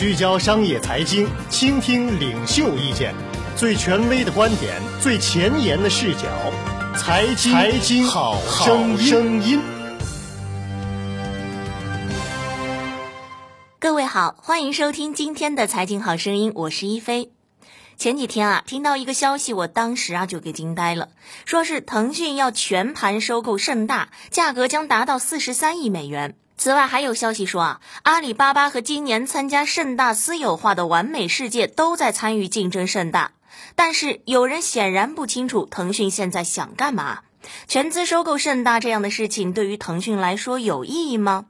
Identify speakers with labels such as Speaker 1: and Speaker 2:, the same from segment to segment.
Speaker 1: 聚焦商业财经，倾听领袖意见，最权威的观点，最前沿的视角，财经财经好声音。
Speaker 2: 各位好，欢迎收听今天的财经好声音，我是一飞。前几天啊，听到一个消息，我当时啊就给惊呆了，说是腾讯要全盘收购盛大，价格将达到四十三亿美元。此外，还有消息说啊，阿里巴巴和今年参加盛大私有化的完美世界都在参与竞争盛大。但是有人显然不清楚腾讯现在想干嘛，全资收购盛大这样的事情对于腾讯来说有意义吗？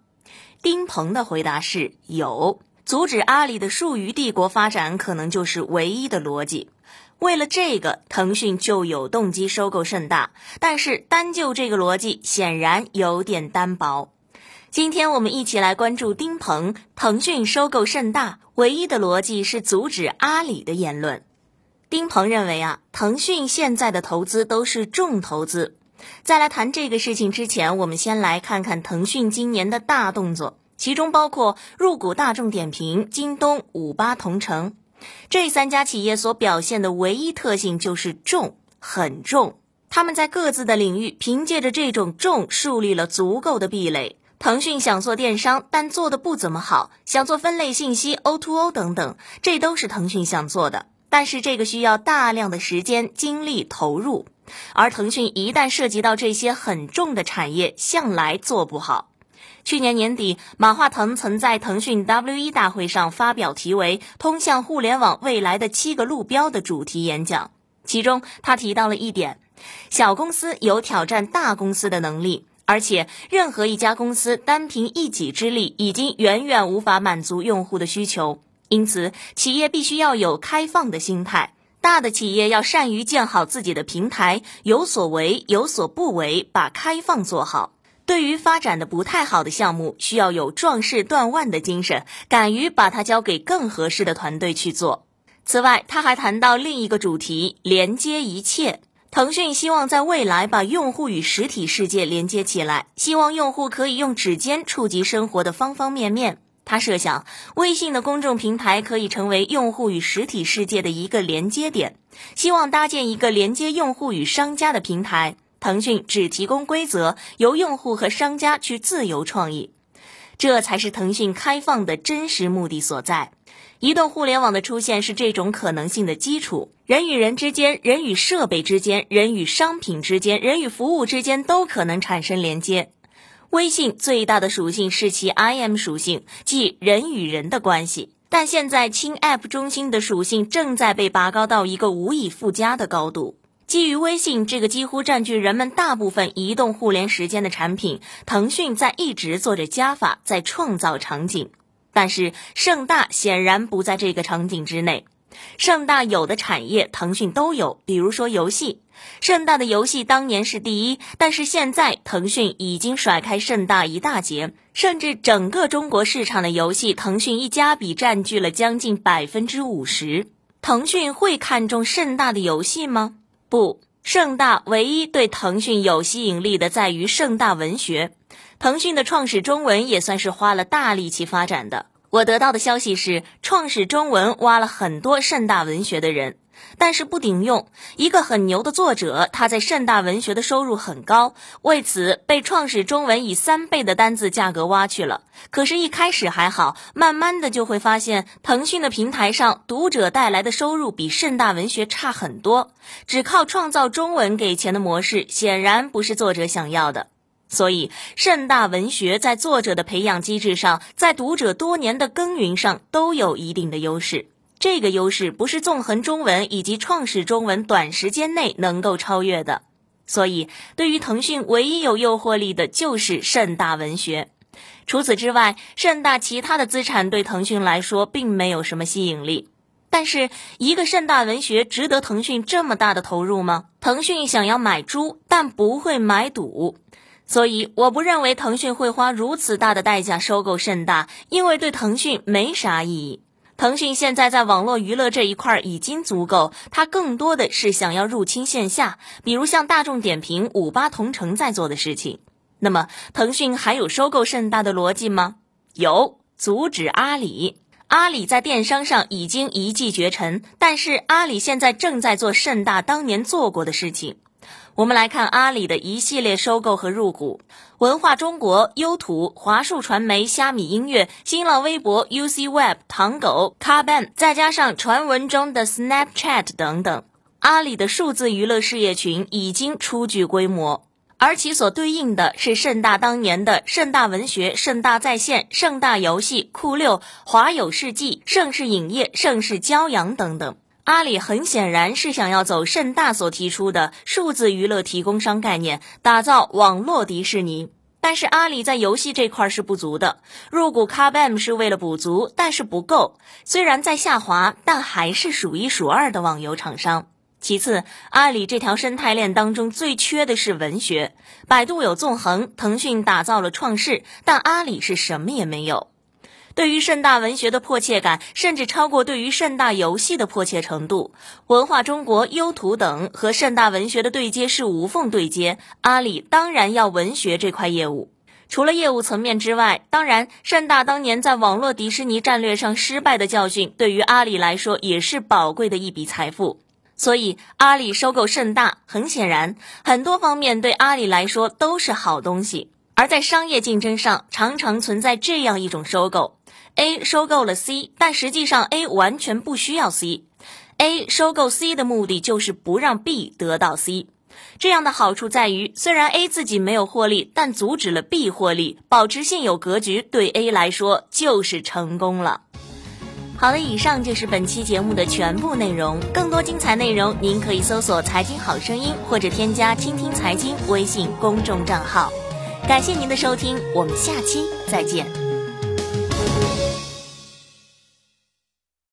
Speaker 2: 丁鹏的回答是有。阻止阿里的数余帝国发展，可能就是唯一的逻辑。为了这个，腾讯就有动机收购盛大。但是单就这个逻辑，显然有点单薄。今天我们一起来关注丁鹏，腾讯收购盛大，唯一的逻辑是阻止阿里的言论。丁鹏认为啊，腾讯现在的投资都是重投资。在来谈这个事情之前，我们先来看看腾讯今年的大动作。其中包括入股大众点评、京东、五八同城这三家企业所表现的唯一特性就是重，很重。他们在各自的领域凭借着这种重树立了足够的壁垒。腾讯想做电商，但做的不怎么好；想做分类信息、O2O 等等，这都是腾讯想做的。但是这个需要大量的时间、精力投入，而腾讯一旦涉及到这些很重的产业，向来做不好。去年年底，马化腾曾在腾讯 W E 大会上发表题为《通向互联网未来的七个路标》的主题演讲，其中他提到了一点：小公司有挑战大公司的能力，而且任何一家公司单凭一己之力已经远远无法满足用户的需求，因此企业必须要有开放的心态。大的企业要善于建好自己的平台，有所为有所不为，把开放做好。对于发展的不太好的项目，需要有壮士断腕的精神，敢于把它交给更合适的团队去做。此外，他还谈到另一个主题：连接一切。腾讯希望在未来把用户与实体世界连接起来，希望用户可以用指尖触及生活的方方面面。他设想，微信的公众平台可以成为用户与实体世界的一个连接点，希望搭建一个连接用户与商家的平台。腾讯只提供规则，由用户和商家去自由创意，这才是腾讯开放的真实目的所在。移动互联网的出现是这种可能性的基础，人与人之间、人与设备之间、人与商品之间、人与服务之间都可能产生连接。微信最大的属性是其 IM 属性，即人与人的关系，但现在轻 App 中心的属性正在被拔高到一个无以复加的高度。基于微信这个几乎占据人们大部分移动互联时间的产品，腾讯在一直做着加法，在创造场景。但是盛大显然不在这个场景之内。盛大有的产业，腾讯都有，比如说游戏。盛大的游戏当年是第一，但是现在腾讯已经甩开盛大一大截，甚至整个中国市场的游戏，腾讯一家比占据了将近百分之五十。腾讯会看重盛大的游戏吗？不，盛大唯一对腾讯有吸引力的在于盛大文学。腾讯的创始中文也算是花了大力气发展的。我得到的消息是，创始中文挖了很多盛大文学的人。但是不顶用，一个很牛的作者，他在盛大文学的收入很高，为此被创始中文以三倍的单字价格挖去了。可是，一开始还好，慢慢的就会发现，腾讯的平台上读者带来的收入比盛大文学差很多。只靠创造中文给钱的模式，显然不是作者想要的。所以，盛大文学在作者的培养机制上，在读者多年的耕耘上，都有一定的优势。这个优势不是纵横中文以及创始中文短时间内能够超越的，所以对于腾讯唯一有诱惑力的就是盛大文学。除此之外，盛大其他的资产对腾讯来说并没有什么吸引力。但是，一个盛大文学值得腾讯这么大的投入吗？腾讯想要买猪，但不会买赌，所以我不认为腾讯会花如此大的代价收购盛大，因为对腾讯没啥意义。腾讯现在在网络娱乐这一块已经足够，它更多的是想要入侵线下，比如像大众点评、五八同城在做的事情。那么，腾讯还有收购盛大的逻辑吗？有，阻止阿里。阿里在电商上已经一骑绝尘，但是阿里现在正在做盛大当年做过的事情。我们来看阿里的一系列收购和入股：文化中国、优图、华数传媒、虾米音乐、新浪微博、UC Web、唐狗、Carban，再加上传闻中的 Snapchat 等等。阿里的数字娱乐事业群已经初具规模。而其所对应的是盛大当年的盛大文学、盛大在线、盛大游戏、酷六、华友世纪、盛世影业、盛世骄阳等等。阿里很显然是想要走盛大所提出的数字娱乐提供商概念，打造网络迪士尼。但是阿里在游戏这块是不足的，入股 Kabam 是为了补足，但是不够。虽然在下滑，但还是数一数二的网游厂商。其次，阿里这条生态链当中最缺的是文学。百度有纵横，腾讯打造了创世，但阿里是什么也没有。对于盛大文学的迫切感，甚至超过对于盛大游戏的迫切程度。文化中国、优图等和盛大文学的对接是无缝对接，阿里当然要文学这块业务。除了业务层面之外，当然盛大当年在网络迪士尼战略上失败的教训，对于阿里来说也是宝贵的一笔财富。所以，阿里收购盛大，很显然，很多方面对阿里来说都是好东西。而在商业竞争上，常常存在这样一种收购：A 收购了 C，但实际上 A 完全不需要 C。A 收购 C 的目的就是不让 B 得到 C。这样的好处在于，虽然 A 自己没有获利，但阻止了 B 获利，保持现有格局，对 A 来说就是成功了。好了，以上就是本期节目的全部内容。更多精彩内容，您可以搜索“财经好声音”或者添加“倾听财经”微信公众账号。感谢您的收听，我们下期再见。